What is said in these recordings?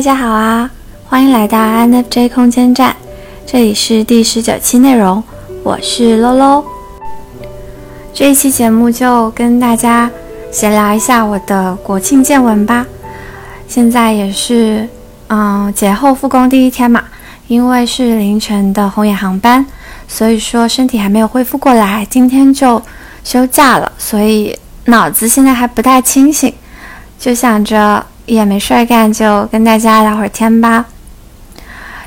大家好啊，欢迎来到 NFJ 空间站，这里是第十九期内容，我是 Lolo。这一期节目就跟大家闲聊一下我的国庆见闻吧。现在也是嗯节后复工第一天嘛，因为是凌晨的红眼航班，所以说身体还没有恢复过来，今天就休假了，所以脑子现在还不太清醒，就想着。也没事儿干，就跟大家聊会儿天吧。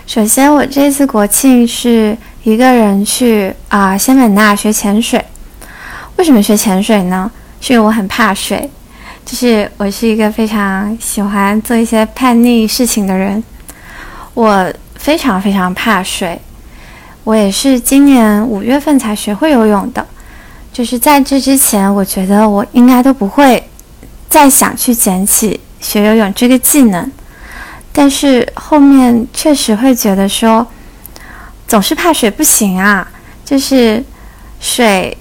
首先，我这次国庆是一个人去啊仙本那学潜水。为什么学潜水呢？是因为我很怕水，就是我是一个非常喜欢做一些叛逆事情的人。我非常非常怕水，我也是今年五月份才学会游泳的。就是在这之前，我觉得我应该都不会再想去捡起。学游泳这个技能，但是后面确实会觉得说，总是怕水不行啊。就是水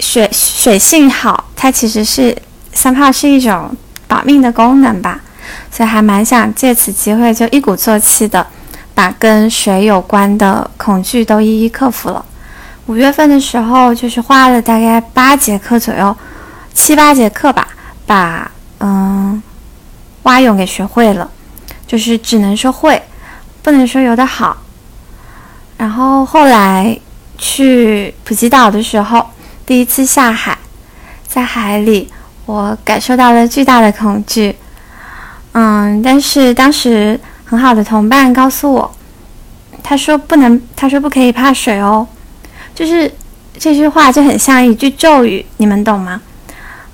水水性好，它其实是三怕是一种保命的功能吧。所以还蛮想借此机会，就一鼓作气的把跟水有关的恐惧都一一克服了。五月份的时候，就是花了大概八节课左右，七八节课吧，把嗯。蛙泳给学会了，就是只能说会，不能说游得好。然后后来去普吉岛的时候，第一次下海，在海里，我感受到了巨大的恐惧。嗯，但是当时很好的同伴告诉我，他说不能，他说不可以怕水哦。就是这句话就很像一句咒语，你们懂吗？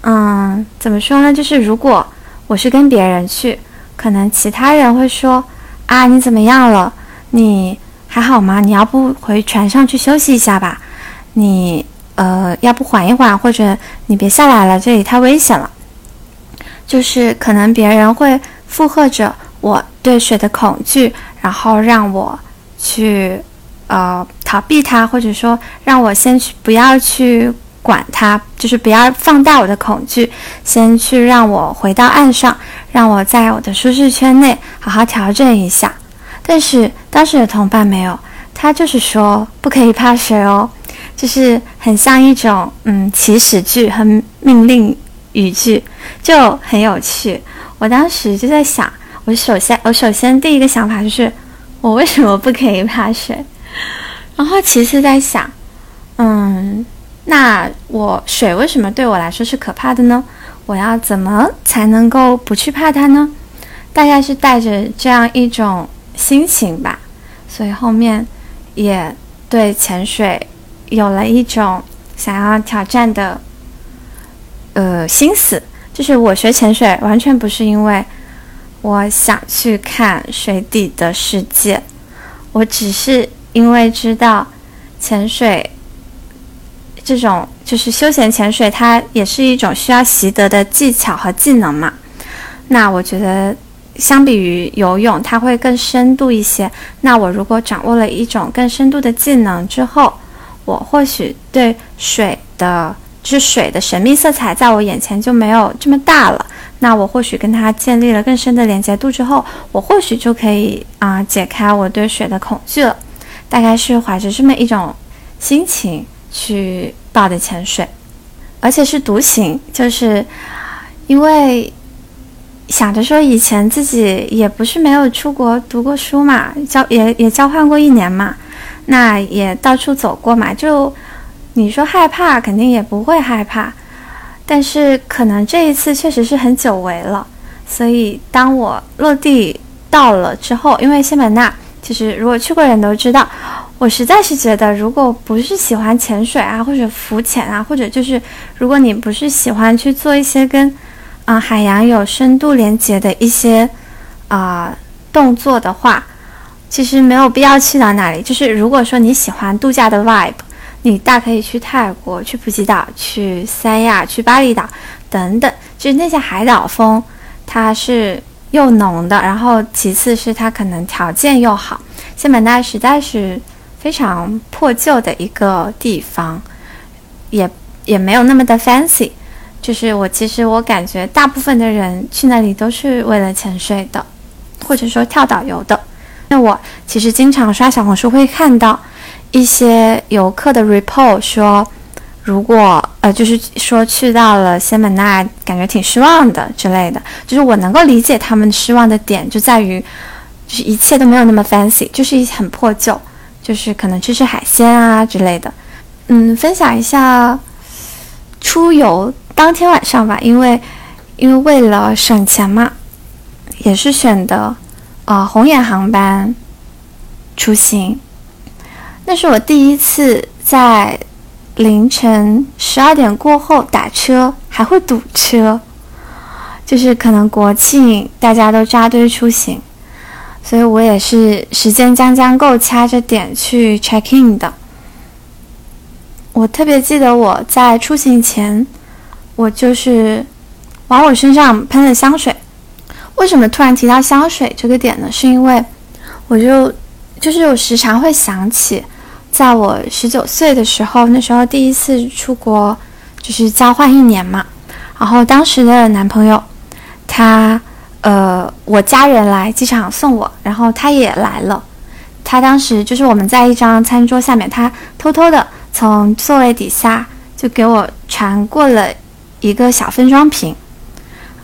嗯，怎么说呢？就是如果。我是跟别人去，可能其他人会说：“啊，你怎么样了？你还好吗？你要不回船上去休息一下吧？你呃，要不缓一缓，或者你别下来了，这里太危险了。”就是可能别人会附和着我对水的恐惧，然后让我去呃逃避它，或者说让我先去不要去。管它，就是不要放大我的恐惧，先去让我回到岸上，让我在我的舒适圈内好好调整一下。但是当时的同伴没有，他就是说不可以怕水哦，就是很像一种嗯起始句和命令语句，就很有趣。我当时就在想，我首先我首先第一个想法就是我为什么不可以怕水，然后其次在想，嗯。那我水为什么对我来说是可怕的呢？我要怎么才能够不去怕它呢？大概是带着这样一种心情吧，所以后面也对潜水有了一种想要挑战的呃心思。就是我学潜水完全不是因为我想去看水底的世界，我只是因为知道潜水。这种就是休闲潜水，它也是一种需要习得的技巧和技能嘛。那我觉得，相比于游泳，它会更深度一些。那我如果掌握了一种更深度的技能之后，我或许对水的，就是水的神秘色彩，在我眼前就没有这么大了。那我或许跟它建立了更深的连接度之后，我或许就可以啊解开我对水的恐惧了。大概是怀着这么一种心情。去报的潜水，而且是独行，就是因为想着说以前自己也不是没有出国读过书嘛，交也也交换过一年嘛，那也到处走过嘛，就你说害怕肯定也不会害怕，但是可能这一次确实是很久违了，所以当我落地到了之后，因为仙本那其实如果去过人都知道。我实在是觉得，如果不是喜欢潜水啊，或者浮潜啊，或者就是如果你不是喜欢去做一些跟啊海洋有深度连接的一些啊动作的话，其实没有必要去到那里。就是如果说你喜欢度假的 vibe，你大可以去泰国、去普吉岛、去三亚、去巴厘岛等等，就是那些海岛风，它是又浓的，然后其次是它可能条件又好。仙本那实在是非常破旧的一个地方，也也没有那么的 fancy。就是我其实我感觉大部分的人去那里都是为了潜水的，或者说跳导游的。那我其实经常刷小红书会看到一些游客的 report 说，如果呃就是说去到了仙本那感觉挺失望的之类的。就是我能够理解他们失望的点就在于，就是一切都没有那么 fancy，就是一很破旧，就是可能吃吃海鲜啊之类的。嗯，分享一下出游。当天晚上吧，因为因为为了省钱嘛，也是选的啊红眼航班出行。那是我第一次在凌晨十二点过后打车还会堵车，就是可能国庆大家都扎堆出行，所以我也是时间将将够掐着点去 check in 的。我特别记得我在出行前。我就是往我身上喷了香水。为什么突然提到香水这个点呢？是因为我就就是我时常会想起，在我十九岁的时候，那时候第一次出国，就是交换一年嘛。然后当时的男朋友，他呃，我家人来机场送我，然后他也来了。他当时就是我们在一张餐桌下面，他偷偷的从座位底下就给我传过了。一个小分装瓶，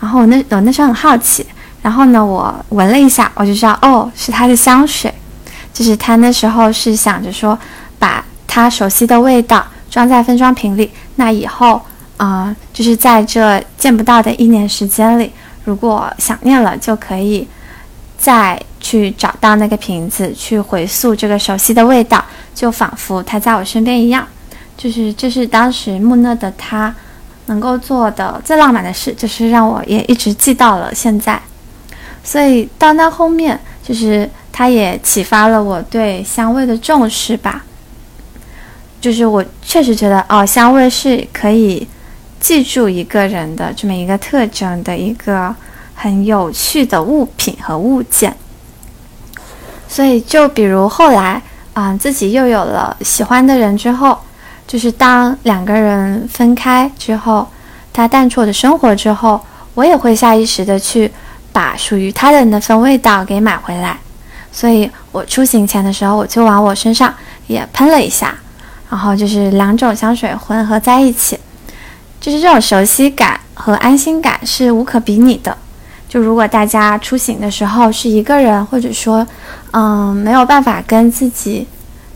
然后我那我那时候很好奇，然后呢，我闻了一下，我就知道哦，是他的香水，就是他那时候是想着说，把他熟悉的味道装在分装瓶里，那以后啊，就是在这见不到的一年时间里，如果想念了，就可以再去找到那个瓶子，去回溯这个熟悉的味道，就仿佛它在我身边一样，就是这是当时木讷的他。能够做的最浪漫的事，就是让我也一直记到了现在。所以到那后面，就是它也启发了我对香味的重视吧。就是我确实觉得，哦，香味是可以记住一个人的这么一个特征的一个很有趣的物品和物件。所以，就比如后来啊，自己又有了喜欢的人之后。就是当两个人分开之后，他淡出我的生活之后，我也会下意识的去把属于他的那份味道给买回来。所以我出行前的时候，我就往我身上也喷了一下，然后就是两种香水混合在一起，就是这种熟悉感和安心感是无可比拟的。就如果大家出行的时候是一个人，或者说，嗯，没有办法跟自己。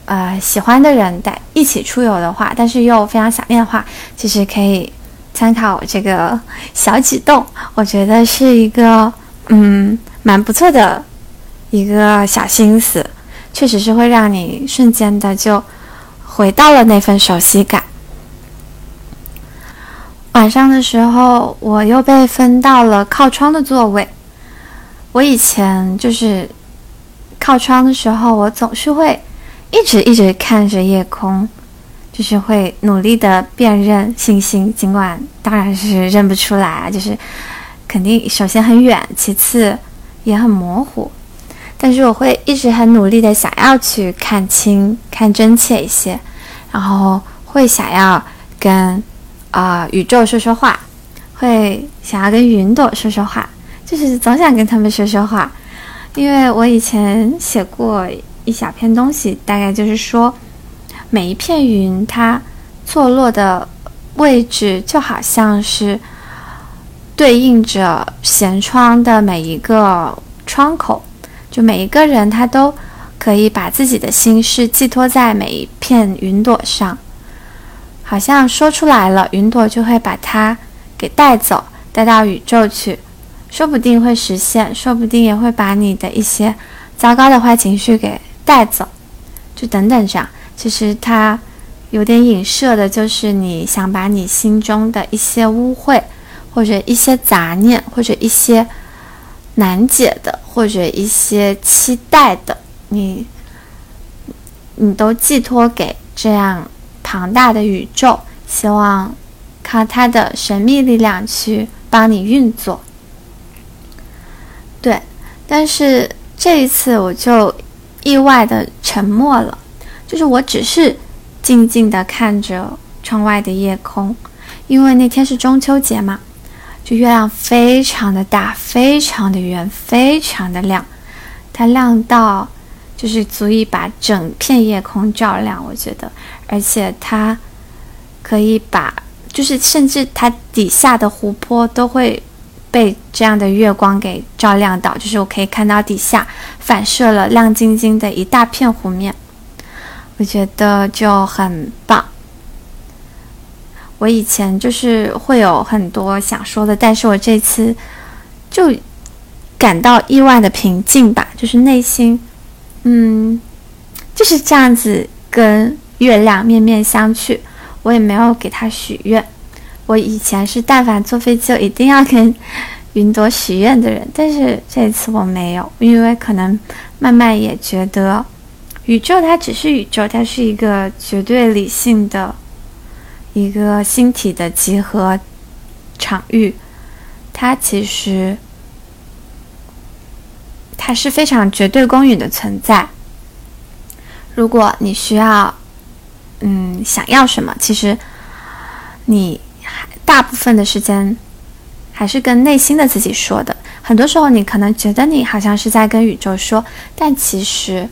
呃，喜欢的人带一起出游的话，但是又非常想念的话，其实可以参考这个小举动，我觉得是一个嗯蛮不错的一个小心思，确实是会让你瞬间的就回到了那份熟悉感。晚上的时候，我又被分到了靠窗的座位。我以前就是靠窗的时候，我总是会。一直一直看着夜空，就是会努力的辨认星星，尽管当然是认不出来啊，就是肯定首先很远，其次也很模糊，但是我会一直很努力的想要去看清、看真切一些，然后会想要跟啊宇宙说说话，会想要跟云朵说说话，就是总想跟他们说说话，因为我以前写过。一小篇东西，大概就是说，每一片云它错落的位置，就好像是对应着舷窗的每一个窗口，就每一个人他都可以把自己的心事寄托在每一片云朵上，好像说出来了，云朵就会把它给带走，带到宇宙去，说不定会实现，说不定也会把你的一些糟糕的坏情绪给。带走，就等等这样。其实它有点影射的，就是你想把你心中的一些污秽，或者一些杂念，或者一些难解的，或者一些期待的，你你都寄托给这样庞大的宇宙，希望靠它的神秘力量去帮你运作。对，但是这一次我就。意外的沉默了，就是我只是静静的看着窗外的夜空，因为那天是中秋节嘛，就月亮非常的大，非常的圆，非常的亮，它亮到就是足以把整片夜空照亮，我觉得，而且它可以把，就是甚至它底下的湖泊都会。被这样的月光给照亮到，就是我可以看到底下反射了亮晶晶的一大片湖面，我觉得就很棒。我以前就是会有很多想说的，但是我这次就感到意外的平静吧，就是内心，嗯，就是这样子跟月亮面面相觑，我也没有给他许愿。我以前是但凡坐飞机就一定要跟云朵许愿的人，但是这一次我没有，因为可能慢慢也觉得宇宙它只是宇宙，它是一个绝对理性的一个星体的集合场域，它其实它是非常绝对公允的存在。如果你需要，嗯，想要什么，其实你。大部分的时间还是跟内心的自己说的。很多时候，你可能觉得你好像是在跟宇宙说，但其实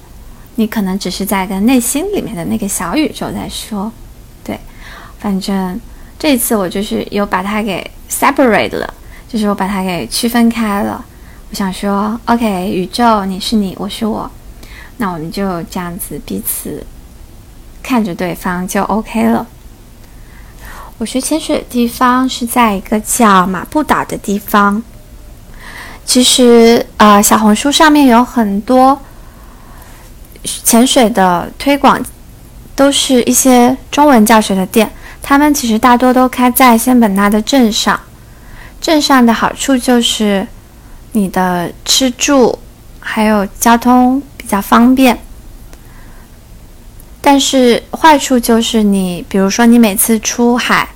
你可能只是在跟内心里面的那个小宇宙在说。对，反正这一次我就是有把它给 separate 了，就是我把它给区分开了。我想说，OK，宇宙，你是你，我是我，那我们就这样子彼此看着对方就 OK 了。我学潜水的地方是在一个叫马布岛的地方。其实，呃，小红书上面有很多潜水的推广，都是一些中文教学的店。他们其实大多都开在仙本那的镇上。镇上的好处就是你的吃住还有交通比较方便。但是坏处就是你，比如说你每次出海，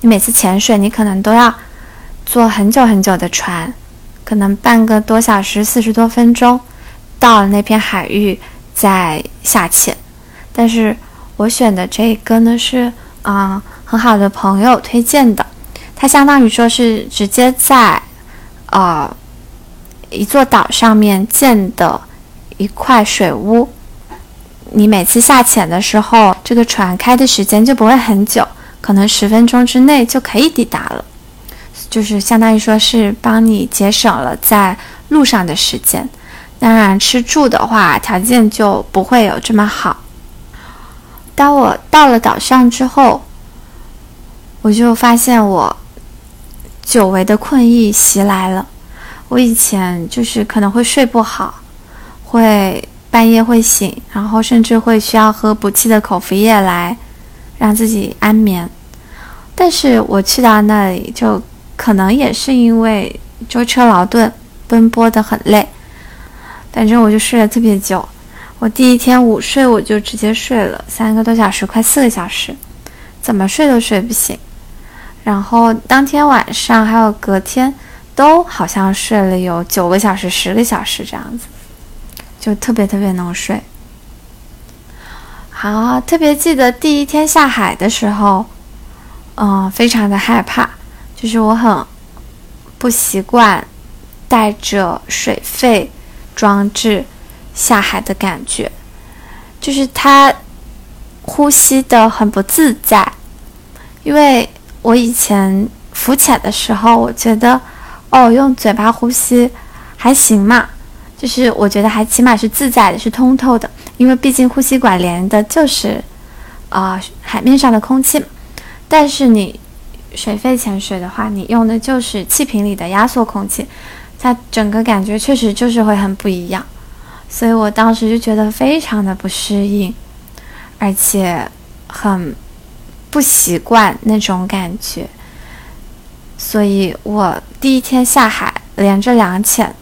你每次潜水，你可能都要坐很久很久的船，可能半个多小时、四十多分钟到了那片海域再下潜。但是我选的这个呢是啊很好的朋友推荐的，它相当于说是直接在呃一座岛上面建的一块水屋。你每次下潜的时候，这个船开的时间就不会很久，可能十分钟之内就可以抵达了，就是相当于说是帮你节省了在路上的时间。当然，吃住的话条件就不会有这么好。当我到了岛上之后，我就发现我久违的困意袭来了。我以前就是可能会睡不好，会。半夜会醒，然后甚至会需要喝补气的口服液来让自己安眠。但是我去到那里，就可能也是因为舟车劳顿、奔波的很累，反正我就睡了特别久。我第一天午睡，我就直接睡了三个多小时，快四个小时，怎么睡都睡不醒。然后当天晚上还有隔天，都好像睡了有九个小时、十个小时这样子。就特别特别能睡。好，特别记得第一天下海的时候，嗯，非常的害怕，就是我很不习惯带着水肺装置下海的感觉，就是它呼吸的很不自在，因为我以前浮潜的时候，我觉得哦，用嘴巴呼吸还行嘛。就是我觉得还起码是自在的，是通透的，因为毕竟呼吸管连的就是，啊，海面上的空气。但是你水肺潜水的话，你用的就是气瓶里的压缩空气，它整个感觉确实就是会很不一样。所以我当时就觉得非常的不适应，而且很不习惯那种感觉。所以我第一天下海连着两潜。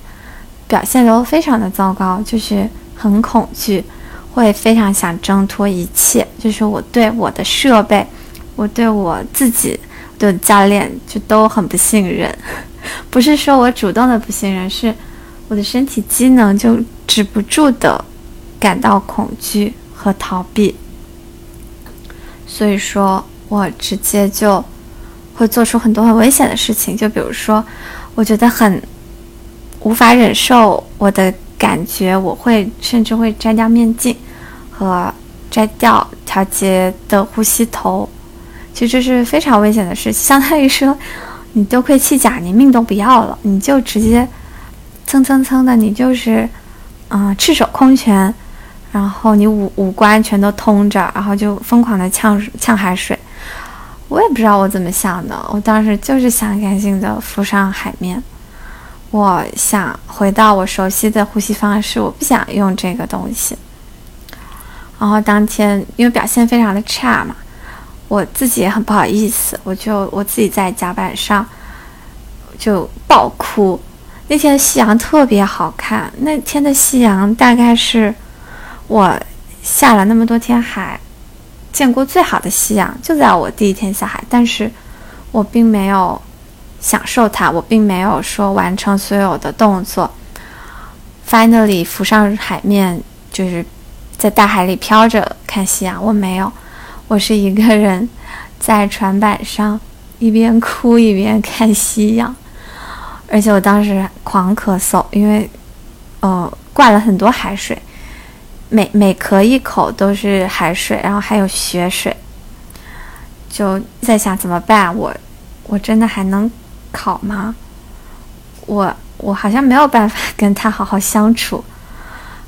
表现都非常的糟糕，就是很恐惧，会非常想挣脱一切。就是我对我的设备，我对我自己的教练就都很不信任。不是说我主动的不信任，是我的身体机能就止不住的感到恐惧和逃避，所以说我直接就会做出很多很危险的事情，就比如说，我觉得很无法忍受我的感觉，我会甚至会摘掉面镜和摘掉调节的呼吸头，其实这是非常危险的事情，相当于说你丢盔弃甲，你命都不要了，你就直接蹭蹭蹭的，你就是。嗯，赤手空拳，然后你五五官全都通着，然后就疯狂的呛呛海水。我也不知道我怎么想的，我当时就是想赶紧的浮上海面。我想回到我熟悉的呼吸方式，我不想用这个东西。然后当天因为表现非常的差嘛，我自己也很不好意思，我就我自己在甲板上就爆哭。那天的夕阳特别好看。那天的夕阳大概是我下了那么多天海见过最好的夕阳，就在我第一天下海。但是我并没有享受它，我并没有说完成所有的动作。Finally，浮上海面，就是在大海里飘着看夕阳。我没有，我是一个人在船板上一边哭一边看夕阳。而且我当时狂咳嗽，因为，呃，灌了很多海水，每每咳一口都是海水，然后还有血水，就在想怎么办？我我真的还能考吗？我我好像没有办法跟他好好相处。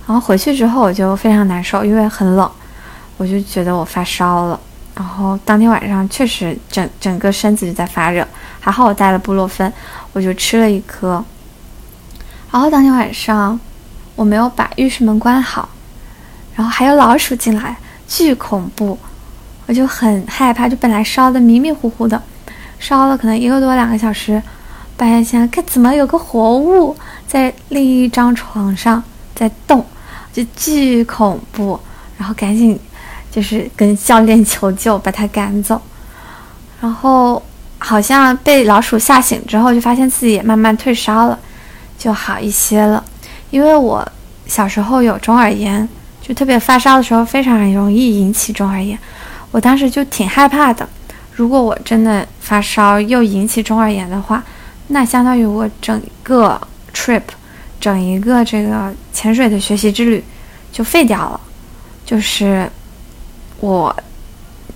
然后回去之后我就非常难受，因为很冷，我就觉得我发烧了。然后当天晚上确实整整个身子就在发热，还好我带了布洛芬，我就吃了一颗。然后当天晚上我没有把浴室门关好，然后还有老鼠进来，巨恐怖，我就很害怕。就本来烧的迷迷糊糊的，烧了可能一个多两个小时，半夜醒来，看怎么有个活物在另一张床上在动，就巨恐怖，然后赶紧。就是跟教练求救，把它赶走，然后好像被老鼠吓醒之后，就发现自己也慢慢退烧了，就好一些了。因为我小时候有中耳炎，就特别发烧的时候非常容易引起中耳炎，我当时就挺害怕的。如果我真的发烧又引起中耳炎的话，那相当于我整个 trip，整一个这个潜水的学习之旅就废掉了，就是。我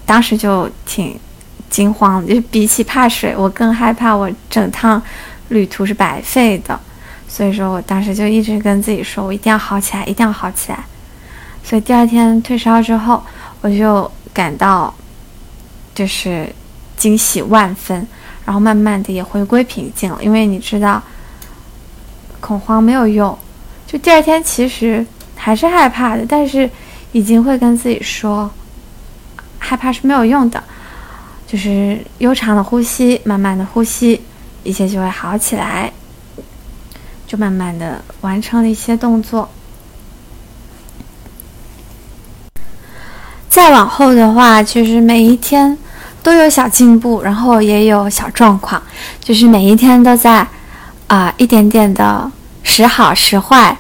当时就挺惊慌，就比起怕水，我更害怕我整趟旅途是白费的。所以说我当时就一直跟自己说，我一定要好起来，一定要好起来。所以第二天退烧之后，我就感到就是惊喜万分，然后慢慢的也回归平静了。因为你知道，恐慌没有用，就第二天其实还是害怕的，但是已经会跟自己说。害怕是没有用的，就是悠长的呼吸，慢慢的呼吸，一切就会好起来。就慢慢的完成了一些动作。往后的话，其实每一天都有小进步，然后也有小状况，就是每一天都在啊一点点的时好时坏，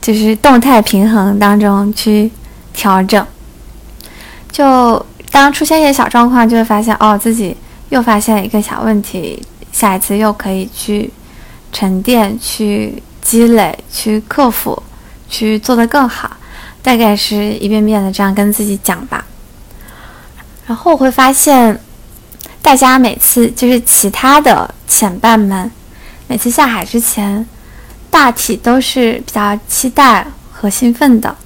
就是动态平衡当中去调整。就当出现一些小状况，就会发现哦，自己又发现一个小问题，下一次又可以去沉淀、去积累、去克服、去做得更好。大概是一遍遍的这样跟自己讲吧。然后我会发现，大家每次就是其他的前伴们，每次下海之前，大体都是比较期待和兴奋的，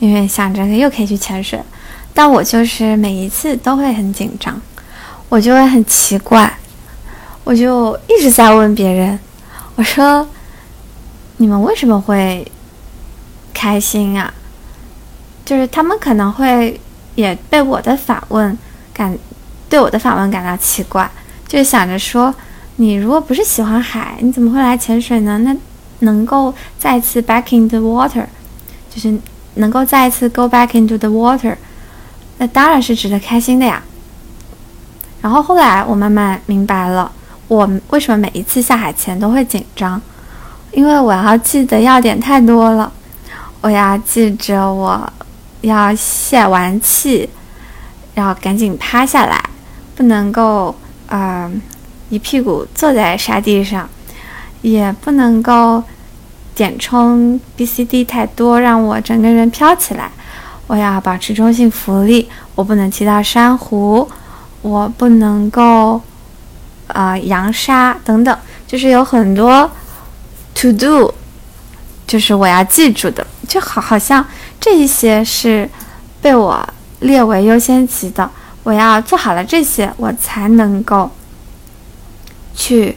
因为想着又可以去潜水。但我就是每一次都会很紧张，我就会很奇怪，我就一直在问别人，我说：“你们为什么会开心啊？”就是他们可能会也被我的反问感，对我的反问感到奇怪，就想着说：“你如果不是喜欢海，你怎么会来潜水呢？那能够再次 back into the water，就是能够再一次 go back into the water。”那当然是值得开心的呀。然后后来我慢慢明白了，我为什么每一次下海前都会紧张，因为我要记得要点太多了。我要记着我要泄完气，要赶紧趴下来，不能够呃一屁股坐在沙地上，也不能够点充 B C D 太多，让我整个人飘起来。我要保持中性浮力，我不能踢到珊瑚，我不能够，呃，扬沙等等，就是有很多 to do，就是我要记住的，就好好像这一些是被我列为优先级的，我要做好了这些，我才能够去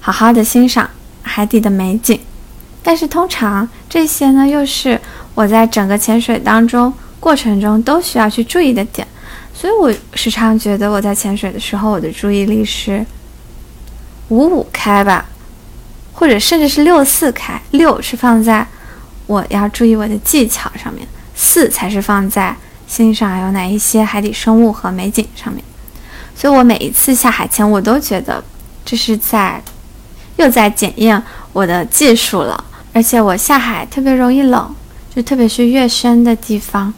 好好的欣赏海底的美景。但是通常这些呢，又是。我在整个潜水当中过程中都需要去注意的点，所以我时常觉得我在潜水的时候，我的注意力是五五开吧，或者甚至是六四开。六是放在我要注意我的技巧上面，四才是放在欣赏有哪一些海底生物和美景上面。所以我每一次下海前，我都觉得这是在又在检验我的技术了，而且我下海特别容易冷。就特别是越深的地方，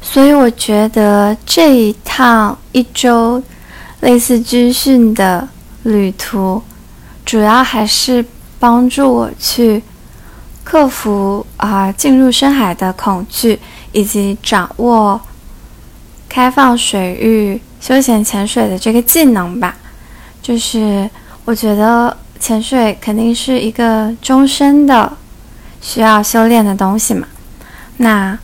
所以我觉得这一趟一周类似军训的旅途，主要还是帮助我去克服啊进入深海的恐惧，以及掌握开放水域休闲潜水的这个技能吧。就是我觉得潜水肯定是一个终身的。需要修炼的东西嘛？那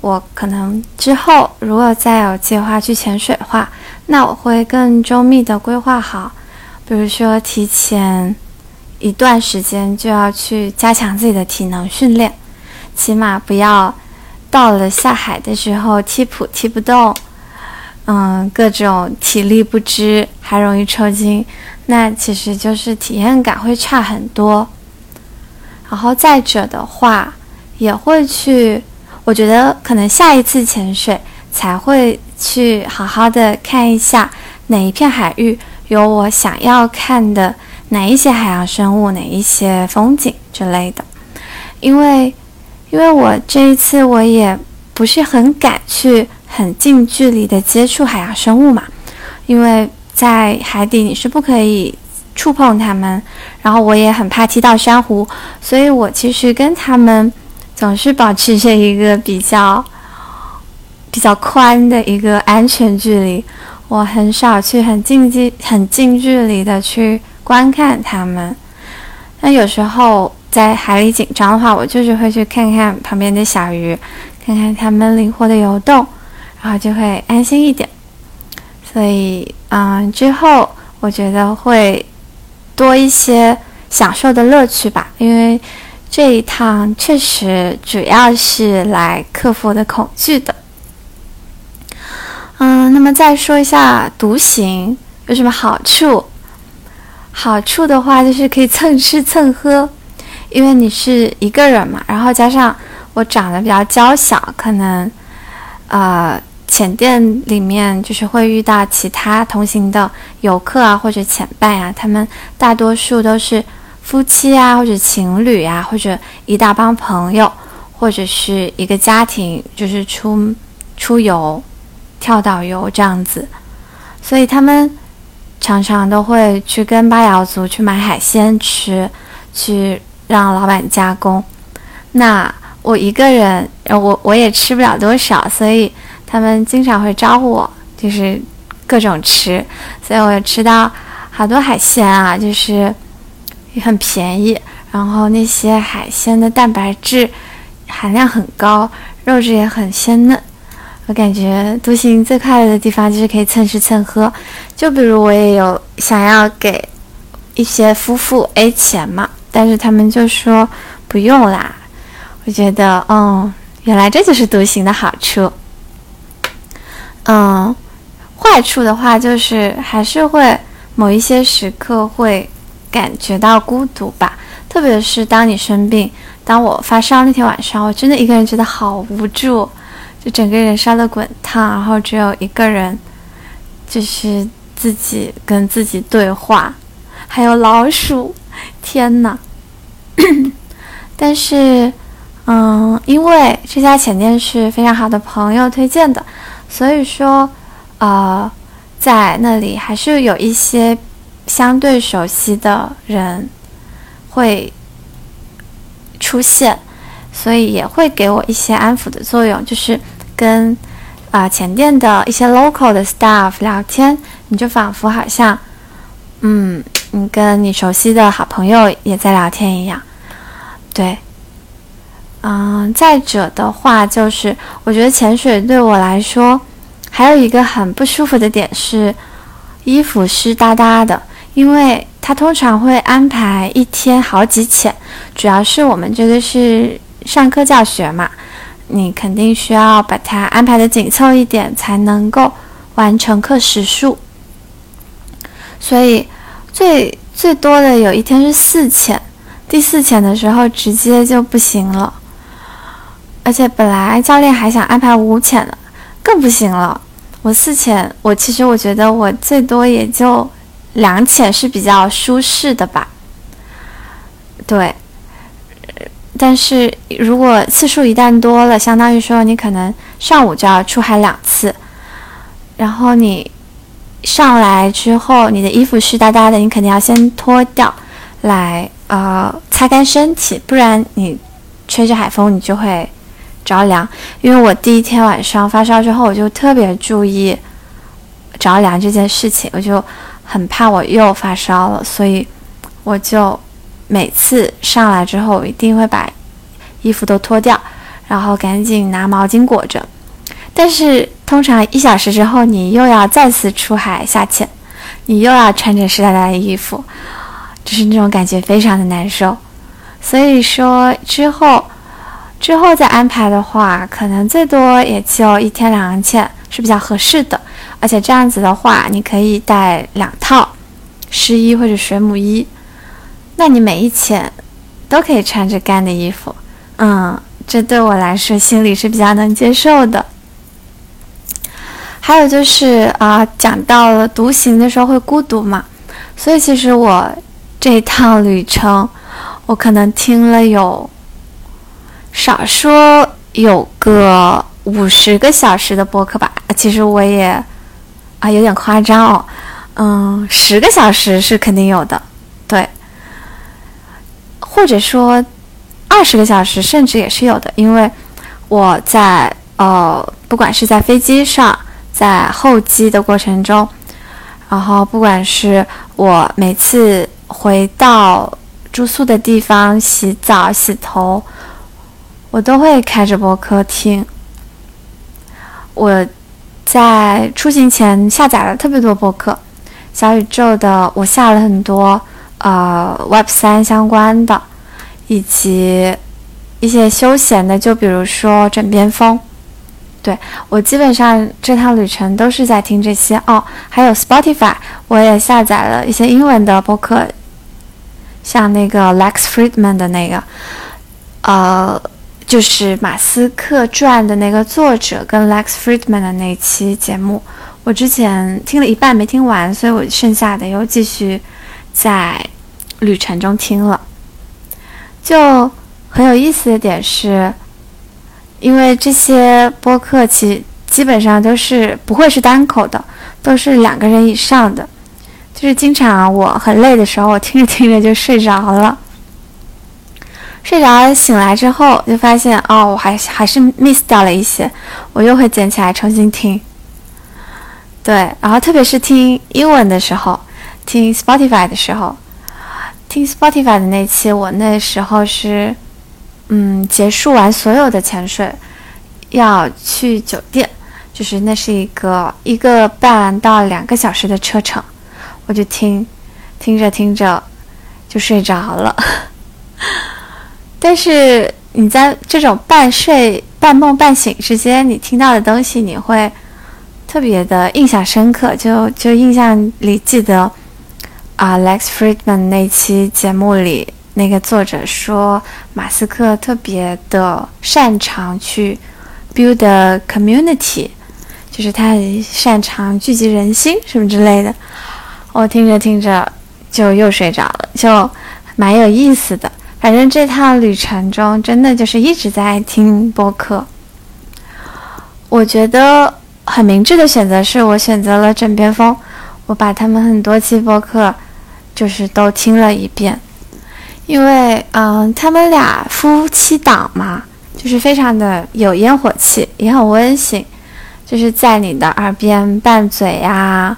我可能之后如果再有计划去潜水的话，那我会更周密的规划好，比如说提前一段时间就要去加强自己的体能训练，起码不要到了下海的时候踢蹼踢不动，嗯，各种体力不支，还容易抽筋，那其实就是体验感会差很多。然后再者的话，也会去，我觉得可能下一次潜水才会去好好的看一下哪一片海域有我想要看的哪一些海洋生物，哪一些风景之类的。因为，因为我这一次我也不是很敢去很近距离的接触海洋生物嘛，因为在海底你是不可以。触碰它们，然后我也很怕踢到珊瑚，所以我其实跟他们总是保持着一个比较比较宽的一个安全距离。我很少去很近距很近距离的去观看它们。那有时候在海里紧张的话，我就是会去看看旁边的小鱼，看看它们灵活的游动，然后就会安心一点。所以，嗯，之后我觉得会。多一些享受的乐趣吧，因为这一趟确实主要是来克服我的恐惧的。嗯，那么再说一下独行有什么好处？好处的话就是可以蹭吃蹭喝，因为你是一个人嘛，然后加上我长得比较娇小，可能呃。浅店里面就是会遇到其他同行的游客啊，或者潜伴啊，他们大多数都是夫妻啊，或者情侣啊，或者一大帮朋友，或者是一个家庭，就是出出游、跳岛游这样子，所以他们常常都会去跟巴瑶族去买海鲜吃，去让老板加工。那我一个人，我我也吃不了多少，所以。他们经常会招呼我，就是各种吃，所以我也吃到好多海鲜啊，就是也很便宜。然后那些海鲜的蛋白质含量很高，肉质也很鲜嫩。我感觉独行最快乐的地方就是可以蹭吃蹭喝。就比如我也有想要给一些夫妇 A 钱嘛，但是他们就说不用啦。我觉得，嗯，原来这就是独行的好处。嗯，坏处的话就是还是会某一些时刻会感觉到孤独吧，特别是当你生病，当我发烧那天晚上，我真的一个人觉得好无助，就整个人烧得滚烫，然后只有一个人，就是自己跟自己对话，还有老鼠，天呐！但是，嗯，因为这家浅店是非常好的朋友推荐的，所以说，呃，在那里还是有一些相对熟悉的人会出现，所以也会给我一些安抚的作用，就是跟啊前店的一些 local 的 staff 聊天，你就仿佛好像，嗯，你跟你熟悉的好朋友也在聊天一样，对。嗯，再者的话，就是我觉得潜水对我来说，还有一个很不舒服的点是，衣服湿哒哒的，因为它通常会安排一天好几潜，主要是我们这个是上课教学嘛，你肯定需要把它安排的紧凑一点，才能够完成课时数，所以最最多的有一天是四潜，第四潜的时候直接就不行了。而且本来教练还想安排五潜的，更不行了。我四潜，我其实我觉得我最多也就两潜是比较舒适的吧。对，但是如果次数一旦多了，相当于说你可能上午就要出海两次，然后你上来之后，你的衣服湿哒哒的，你肯定要先脱掉来呃擦干身体，不然你吹着海风，你就会。着凉，因为我第一天晚上发烧之后，我就特别注意着凉这件事情，我就很怕我又发烧了，所以我就每次上来之后，一定会把衣服都脱掉，然后赶紧拿毛巾裹着。但是通常一小时之后，你又要再次出海下潜，你又要穿着湿哒哒的衣服，就是那种感觉非常的难受。所以说之后。之后再安排的话，可能最多也就一天两潜是比较合适的。而且这样子的话，你可以带两套湿衣或者水母衣，那你每一潜都可以穿着干的衣服。嗯，这对我来说心里是比较能接受的。还有就是啊，讲到了独行的时候会孤独嘛，所以其实我这一趟旅程，我可能听了有。少说有个五十个小时的播客吧，其实我也啊有点夸张哦，嗯，十个小时是肯定有的，或者说二十个小时甚至也是有的，因为我在呃不管是在飞机上，在候机的过程中，然后不管是我每次回到住宿的地方洗澡洗头。我都会开着播客听。我在出行前下载了特别多播客，小宇宙的我下了很多，呃，Web 三相关的，以及一些休闲的，就比如说枕边风。对我基本上这趟旅程都是在听这些哦，还有 Spotify，我也下载了一些英文的播客，像那个 Lex Friedman 的那个，呃。就是马斯克传的那个作者跟 Lex Friedman 的那期节目，我之前听了一半没听完，所以我剩下的又继续在旅程中听了。就很有意思的点是，因为这些播客其基本上都是不会是单口的，都是两个人以上的，就是经常我很累的时候，我听着听着就睡着了。睡着醒来之后，就发现哦，我还还是 miss 掉了一些，我又会捡起来重新听。对，然后特别是听英文的时候，听 Spotify 的时候，听 Spotify 的那期，我那时候是嗯结束完所有的潜水，要去酒店，就是那是一个一个半到两个小时的车程，我就听，听着听着就睡着了。但是你在这种半睡半梦半醒之间，你听到的东西，你会特别的印象深刻。就就印象里记得啊，Lex Friedman 那期节目里，那个作者说，马斯克特别的擅长去 build a community，就是他擅长聚集人心什么之类的。我听着听着就又睡着了，就蛮有意思的。反正这趟旅程中，真的就是一直在听播客。我觉得很明智的选择是我选择了枕边风，我把他们很多期播客就是都听了一遍，因为嗯，他们俩夫妻档嘛，就是非常的有烟火气，也很温馨，就是在你的耳边拌嘴呀，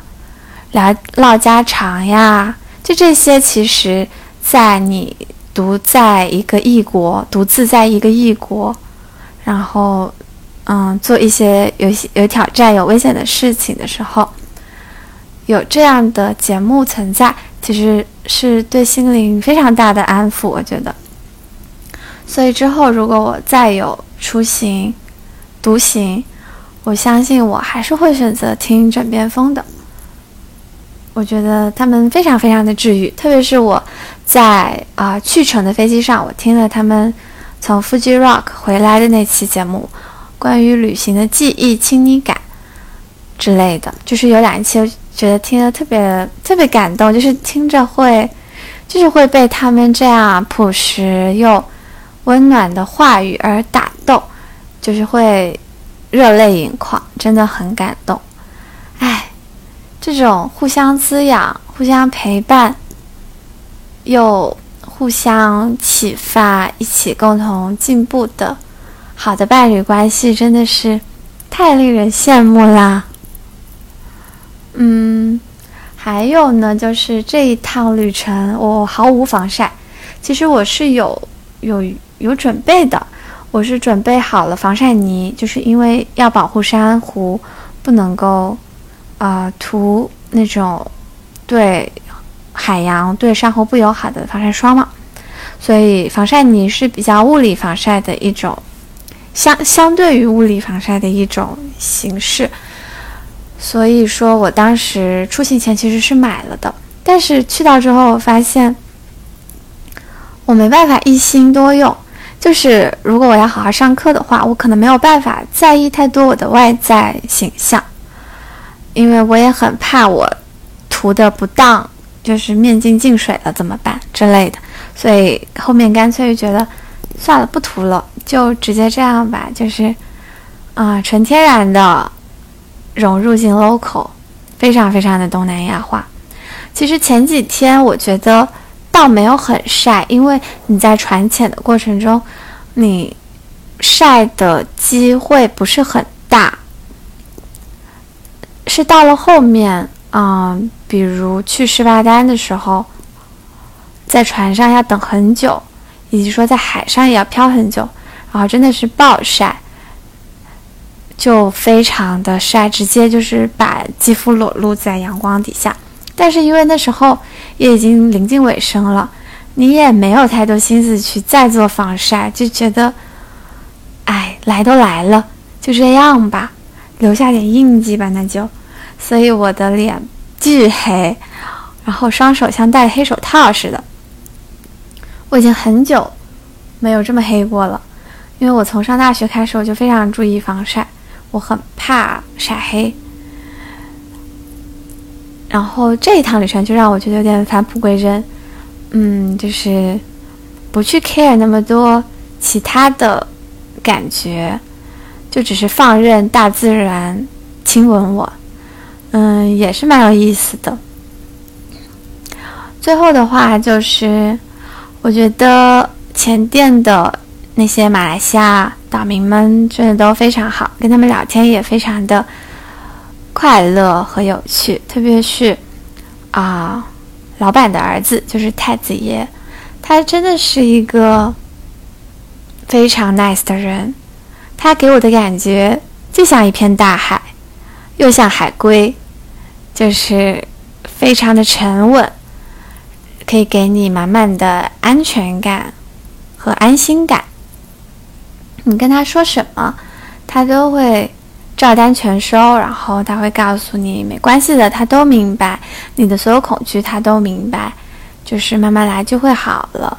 聊唠家常呀，就这些，其实，在你。独在一个异国，独自在一个异国，然后，嗯，做一些有有挑战、有危险的事情的时候，有这样的节目存在，其实是对心灵非常大的安抚。我觉得，所以之后如果我再有出行、独行，我相信我还是会选择听枕边风的。我觉得他们非常非常的治愈，特别是我在啊去程的飞机上，我听了他们从 Fuji Rock 回来的那期节目，关于旅行的记忆、亲昵感之类的，就是有两期觉得听得特别特别感动，就是听着会，就是会被他们这样朴实又温暖的话语而打动，就是会热泪盈眶，真的很感动。哎这种互相滋养、互相陪伴，又互相启发、一起共同进步的好的伴侣关系，真的是太令人羡慕啦！嗯，还有呢，就是这一趟旅程，我毫无防晒。其实我是有有有准备的，我是准备好了防晒泥，就是因为要保护珊瑚，不能够。啊，涂那种对海洋、对珊瑚不友好的防晒霜嘛，所以防晒泥是比较物理防晒的一种，相相对于物理防晒的一种形式。所以说我当时出行前其实是买了的，但是去到之后发现我没办法一心多用，就是如果我要好好上课的话，我可能没有办法在意太多我的外在形象。因为我也很怕我涂的不当，就是面镜进水了怎么办之类的，所以后面干脆就觉得算了，不涂了，就直接这样吧，就是啊，纯天然的融入进 local，非常非常的东南亚化。其实前几天我觉得倒没有很晒，因为你在船潜的过程中，你晒的机会不是很大。是到了后面，嗯，比如去士巴丹的时候，在船上要等很久，以及说在海上也要漂很久，然后真的是暴晒，就非常的晒，直接就是把肌肤裸露在阳光底下。但是因为那时候也已经临近尾声了，你也没有太多心思去再做防晒，就觉得，哎，来都来了，就这样吧。留下点印记吧，那就，所以我的脸巨黑，然后双手像戴黑手套似的。我已经很久没有这么黑过了，因为我从上大学开始我就非常注意防晒，我很怕晒黑。然后这一趟旅程就让我觉得有点返璞归真，嗯，就是不去 care 那么多其他的感觉。就只是放任大自然亲吻我，嗯，也是蛮有意思的。最后的话就是，我觉得前店的那些马来西亚岛民们真的都非常好，跟他们聊天也非常的快乐和有趣。特别是啊，老板的儿子就是太子爷，他真的是一个非常 nice 的人。他给我的感觉就像一片大海，又像海龟，就是非常的沉稳，可以给你满满的安全感和安心感。你跟他说什么，他都会照单全收，然后他会告诉你没关系的，他都明白你的所有恐惧，他都明白，就是慢慢来就会好了。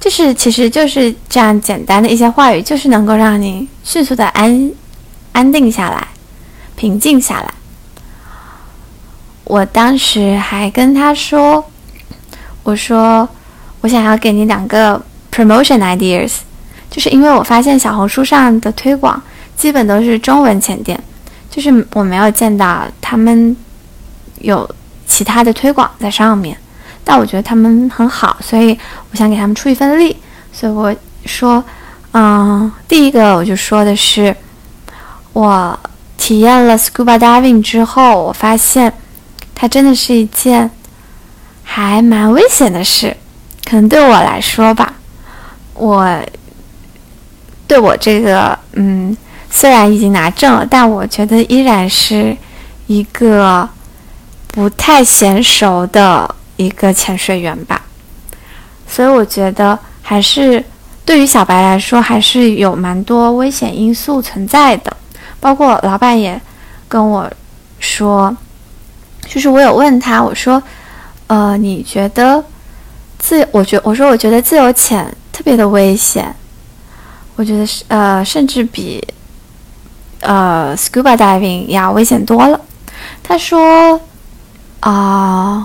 就是，其实就是这样简单的一些话语，就是能够让你迅速的安安定下来，平静下来。我当时还跟他说：“我说我想要给你两个 promotion ideas，就是因为我发现小红书上的推广基本都是中文前店，就是我没有见到他们有其他的推广在上面，但我觉得他们很好，所以我想给他们出一份力，所以我说，嗯，第一个我就说的是，我体验了 scuba diving 之后，我发现它真的是一件还蛮危险的事，可能对我来说吧，我对我这个，嗯，虽然已经拿证了，但我觉得依然是一个不太娴熟的一个潜水员吧，所以我觉得还是对于小白来说，还是有蛮多危险因素存在的。包括老板也跟我说，就是我有问他，我说，呃，你觉得自，我觉我说我觉得自由潜特别的危险，我觉得是呃，甚至比呃 scuba diving 要危险多了。他说，啊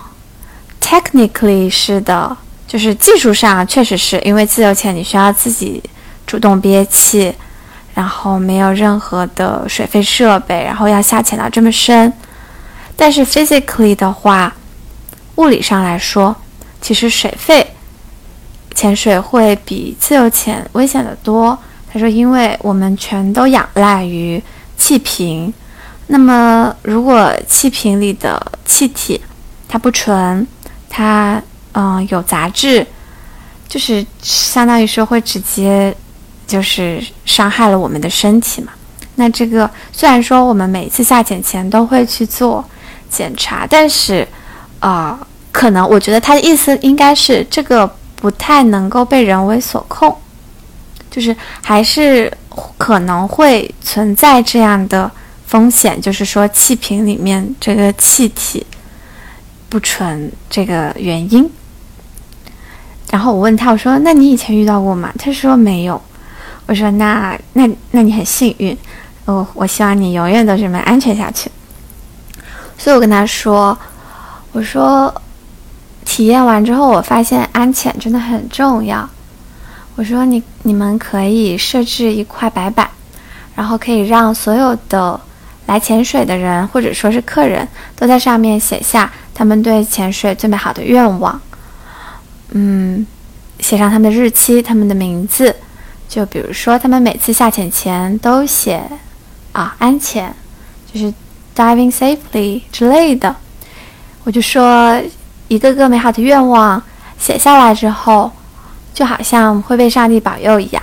，technically 是的，就是技术上确实是因为自由潜你需要自己主动憋气。然后没有任何的水肺设备，然后要下潜到这么深，但是 physically 的话，物理上来说，其实水肺潜水会比自由潜危险的多。他说，因为我们全都仰赖于气瓶，那么如果气瓶里的气体它不纯，它嗯有杂质，就是相当于说会直接。就是伤害了我们的身体嘛？那这个虽然说我们每次下潜前都会去做检查，但是，啊，可能我觉得他的意思应该是这个不太能够被人为所控，就是还是可能会存在这样的风险，就是说气瓶里面这个气体不纯这个原因。然后我问他，我说：“那你以前遇到过吗？”他说：“没有。”我说那那那你很幸运，我我希望你永远都这么安全下去。所以我跟他说，我说体验完之后，我发现安潜真的很重要。我说你你们可以设置一块白板，然后可以让所有的来潜水的人或者说是客人都在上面写下他们对潜水最美好的愿望。嗯，写上他们的日期，他们的名字。就比如说，他们每次下潜前都写啊安潜，就是 diving safely 之类的。我就说，一个个美好的愿望写下来之后，就好像会被上帝保佑一样。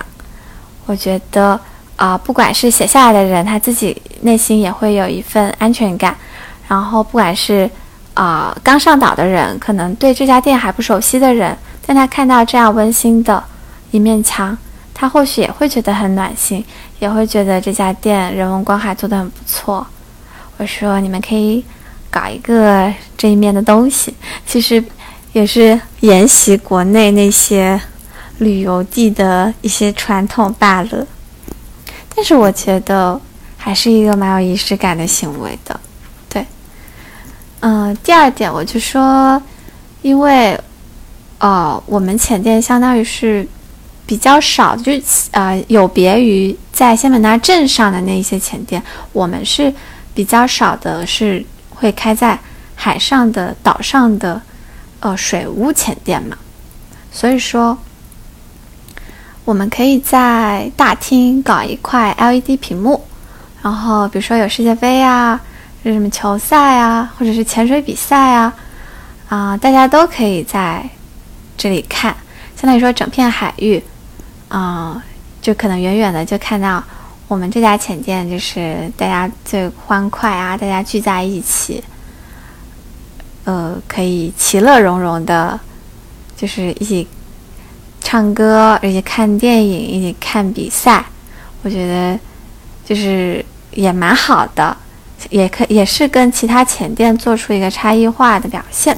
我觉得啊，不管是写下来的人，他自己内心也会有一份安全感。然后，不管是啊刚上岛的人，可能对这家店还不熟悉的人，但他看到这样温馨的一面墙。他或许也会觉得很暖心，也会觉得这家店人文关怀做得很不错。我说你们可以搞一个这一面的东西，其实也是沿袭国内那些旅游地的一些传统罢了。但是我觉得还是一个蛮有仪式感的行为的。对，嗯，第二点我就说，因为哦，我们浅店相当于是。比较少，就呃，有别于在仙本那镇上的那一些浅店，我们是比较少的，是会开在海上的岛上的呃水屋浅店嘛。所以说，我们可以在大厅搞一块 LED 屏幕，然后比如说有世界杯啊，有什么球赛啊，或者是潜水比赛啊，啊，大家都可以在这里看，相当于说整片海域。啊，就可能远远的就看到我们这家浅店，就是大家最欢快啊，大家聚在一起，呃，可以其乐融融的，就是一起唱歌，一起看电影，一起看比赛。我觉得就是也蛮好的，也可也是跟其他浅店做出一个差异化的表现。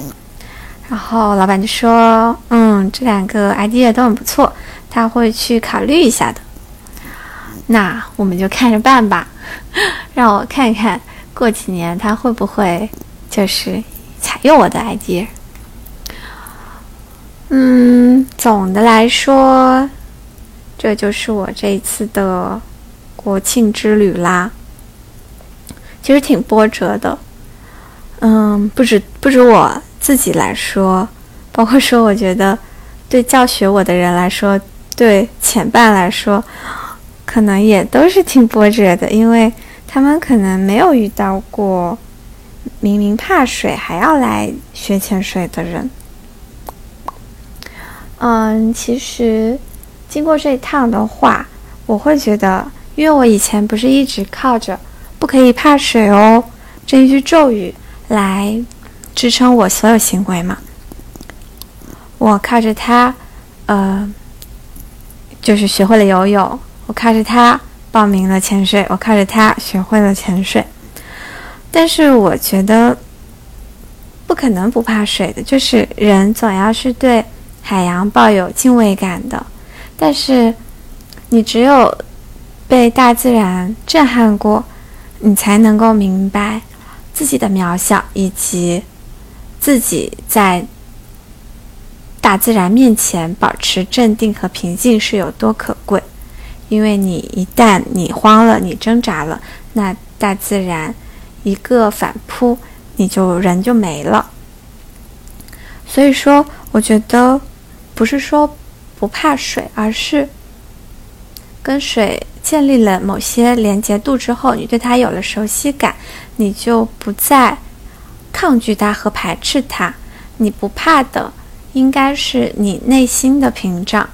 然后老板就说：“嗯，这两个 idea 都很不错。”他会去考虑一下的，那我们就看着办吧。让我看看过几年他会不会就是采用我的 idea。嗯，总的来说，这就是我这一次的国庆之旅啦。其实挺波折的，嗯，不止不止我自己来说，包括说我觉得对教学我的人来说，对前半来说，可能也都是挺波折的，因为他们可能没有遇到过明明怕水还要来学潜水的人。嗯，其实经过这一趟的话，我会觉得，因为我以前不是一直靠着“不可以怕水哦”这一句咒语来支撑我所有行为嘛，我靠着它，呃，就是学会了游泳；我靠着它报名了潜水；我靠着它学会了潜水。但是我觉得不可能不怕水的，就是人总要是对。海洋抱有敬畏感的，但是你只有被大自然震撼过，你才能够明白自己的渺小，以及自己在大自然面前保持镇定和平静是有多可贵。因为你一旦你慌了，你挣扎了，那大自然一个反扑，你就人就没了。所以说，我觉得。不是说不怕水，而是跟水建立了某些连接度之后，你对它有了熟悉感，你就不再抗拒它和排斥它。你不怕的，应该是你内心的屏障。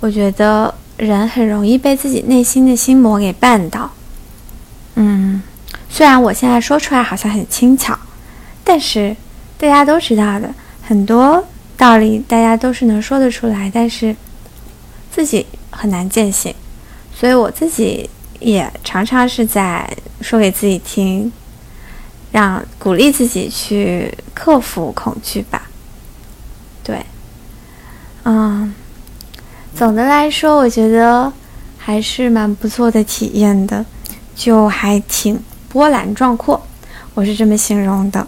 我觉得人很容易被自己内心的心魔给绊倒。嗯，虽然我现在说出来好像很轻巧，但是大家都知道的很多。道理大家都是能说得出来，但是自己很难践行，所以我自己也常常是在说给自己听，让鼓励自己去克服恐惧吧。对，嗯，总的来说，我觉得还是蛮不错的体验的，就还挺波澜壮阔，我是这么形容的。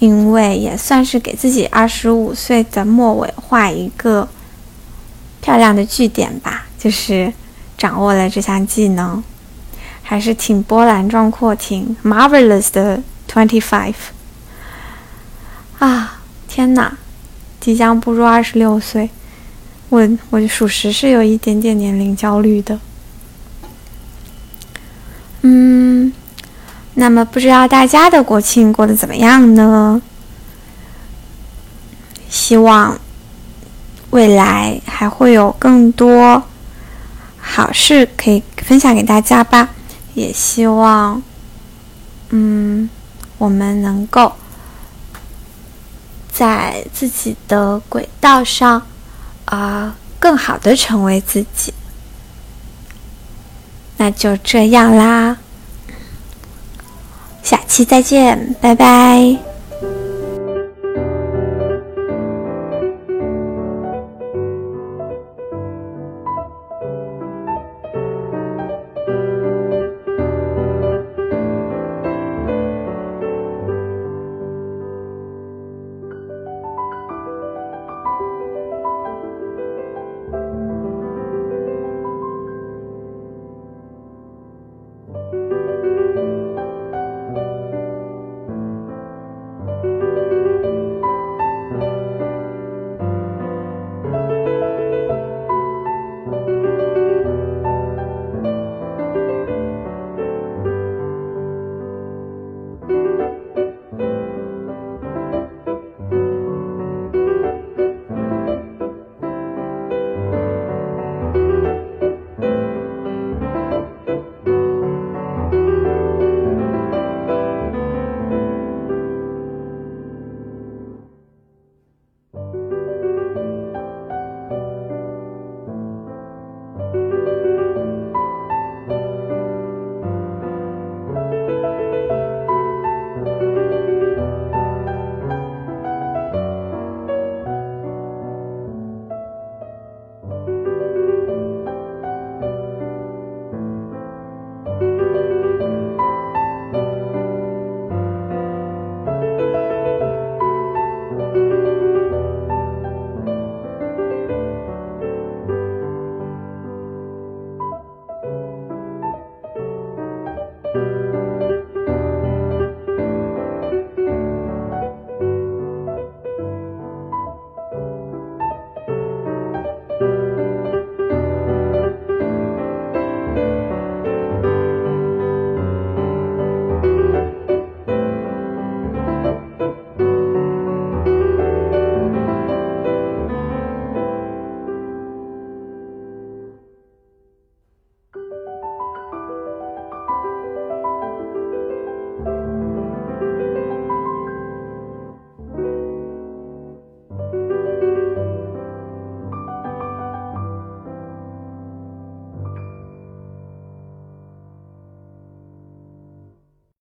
因为也算是给自己二十五岁的末尾画一个漂亮的句点吧，就是掌握了这项技能，还是挺波澜壮阔、挺 marvelous 的 twenty five。啊，天哪，即将步入二十六岁，我我属实是有一点点年龄焦虑的。嗯。那么，不知道大家的国庆过得怎么样呢？希望未来还会有更多好事可以分享给大家吧。也希望，嗯，我们能够在自己的轨道上，啊，更好的成为自己。那就这样啦。下期再见，拜拜。